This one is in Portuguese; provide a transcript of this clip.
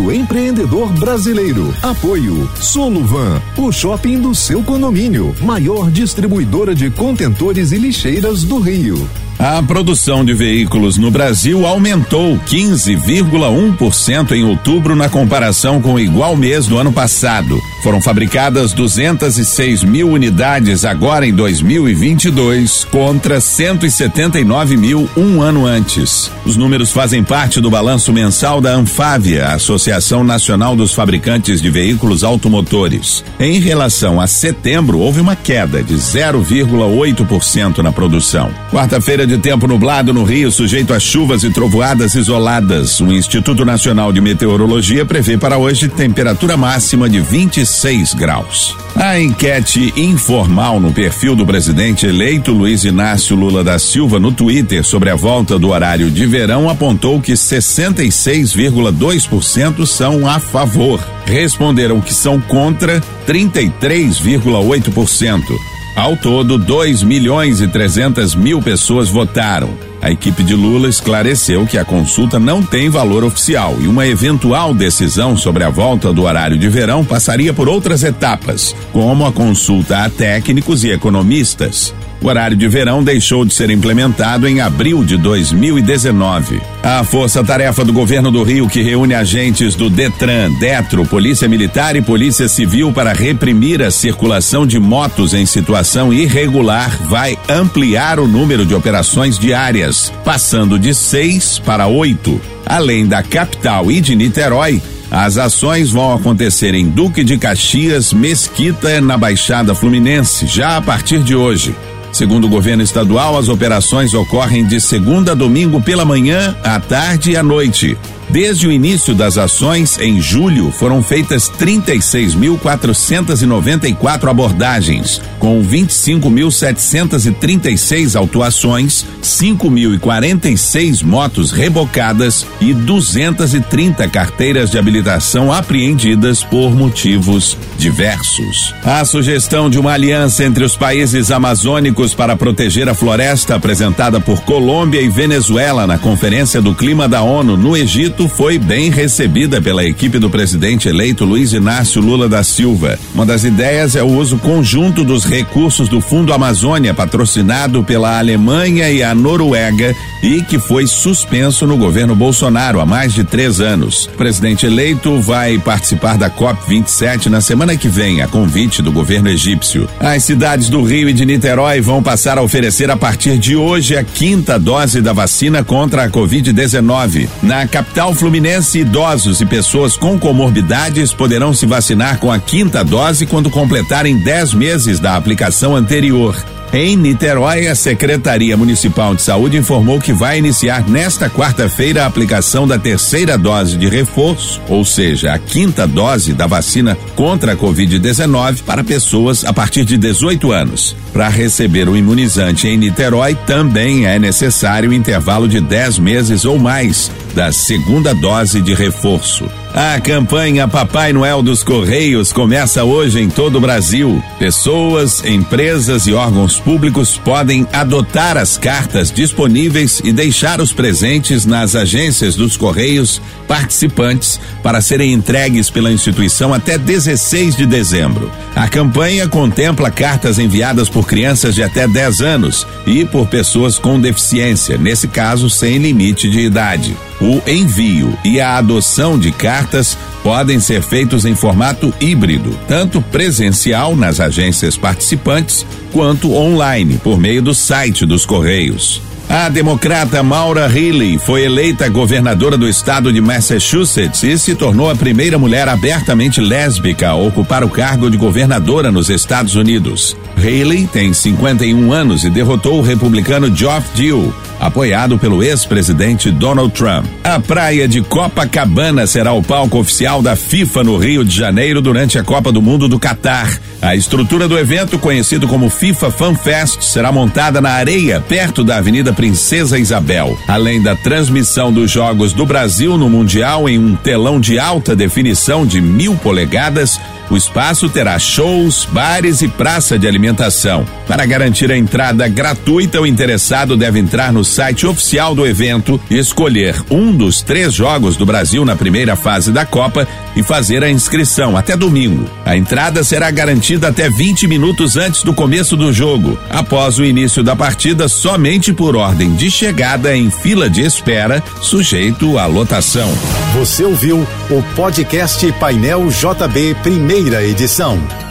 do empreendedor brasileiro. Apoio Soluvan, o shopping do seu condomínio, maior distribuidora de contentores e lixeiras do Rio. A produção de veículos no Brasil aumentou 15,1% em outubro na comparação com o igual mês do ano passado. Foram fabricadas 206 mil unidades agora em 2022 contra 179 mil um ano antes. Os números fazem parte do balanço mensal da Anfávia, Associação Nacional dos Fabricantes de Veículos Automotores. Em relação a setembro, houve uma queda de 0,8% na produção. Quarta-feira de tempo nublado no Rio, sujeito a chuvas e trovoadas isoladas. O Instituto Nacional de Meteorologia prevê para hoje temperatura máxima de 26 graus. A enquete informal no perfil do presidente eleito Luiz Inácio Lula da Silva no Twitter sobre a volta do horário de verão apontou que 66,2% são a favor. Responderam que são contra 33,8%. Ao todo, 2 milhões e 300 mil pessoas votaram. A equipe de Lula esclareceu que a consulta não tem valor oficial e uma eventual decisão sobre a volta do horário de verão passaria por outras etapas, como a consulta a técnicos e economistas. O horário de verão deixou de ser implementado em abril de 2019. A força-tarefa do governo do Rio, que reúne agentes do Detran, Detro, Polícia Militar e Polícia Civil para reprimir a circulação de motos em situação irregular, vai ampliar o número de operações diárias, passando de seis para oito. Além da capital e de Niterói, as ações vão acontecer em Duque de Caxias, Mesquita, na Baixada Fluminense, já a partir de hoje. Segundo o governo estadual, as operações ocorrem de segunda a domingo pela manhã, à tarde e à noite. Desde o início das ações, em julho, foram feitas 36.494 abordagens, com 25.736 autuações, 5.046 motos rebocadas e 230 carteiras de habilitação apreendidas por motivos diversos. A sugestão de uma aliança entre os países amazônicos para proteger a floresta, apresentada por Colômbia e Venezuela na Conferência do Clima da ONU no Egito, foi bem recebida pela equipe do presidente eleito Luiz Inácio Lula da Silva. Uma das ideias é o uso conjunto dos recursos do Fundo Amazônia, patrocinado pela Alemanha e a Noruega, e que foi suspenso no governo Bolsonaro há mais de três anos. O presidente eleito vai participar da COP27 na semana que vem, a convite do governo egípcio. As cidades do Rio e de Niterói vão passar a oferecer a partir de hoje a quinta dose da vacina contra a Covid-19. Na capital Fluminense, idosos e pessoas com comorbidades poderão se vacinar com a quinta dose quando completarem 10 meses da aplicação anterior. Em Niterói, a Secretaria Municipal de Saúde informou que vai iniciar nesta quarta-feira a aplicação da terceira dose de reforço, ou seja, a quinta dose da vacina contra a Covid-19 para pessoas a partir de 18 anos. Para receber o imunizante em Niterói, também é necessário intervalo de 10 meses ou mais da segunda dose de reforço. A campanha Papai Noel dos Correios começa hoje em todo o Brasil. Pessoas, empresas e órgãos públicos podem adotar as cartas disponíveis e deixar os presentes nas agências dos Correios participantes para serem entregues pela instituição até 16 de dezembro. A campanha contempla cartas enviadas por crianças de até 10 anos e por pessoas com deficiência, nesse caso sem limite de idade. O envio e a adoção de cartas podem ser feitos em formato híbrido, tanto presencial nas agências participantes quanto online por meio do site dos Correios. A democrata Maura Healey foi eleita governadora do estado de Massachusetts e se tornou a primeira mulher abertamente lésbica a ocupar o cargo de governadora nos Estados Unidos. Haley tem 51 anos e derrotou o republicano Geoff Dew, apoiado pelo ex-presidente Donald Trump. A praia de Copacabana será o palco oficial da FIFA no Rio de Janeiro durante a Copa do Mundo do Catar. A estrutura do evento, conhecido como FIFA Fan Fest, será montada na areia, perto da Avenida Princesa Isabel. Além da transmissão dos Jogos do Brasil no Mundial em um telão de alta definição de mil polegadas, o espaço terá shows, bares e praça de alimentação. Para garantir a entrada gratuita, o interessado deve entrar no site oficial do evento, escolher um dos três jogos do Brasil na primeira fase da Copa e fazer a inscrição até domingo. A entrada será garantida até 20 minutos antes do começo do jogo. Após o início da partida, somente por ordem de chegada em fila de espera, sujeito à lotação. Você ouviu o podcast Painel JB, primeira edição.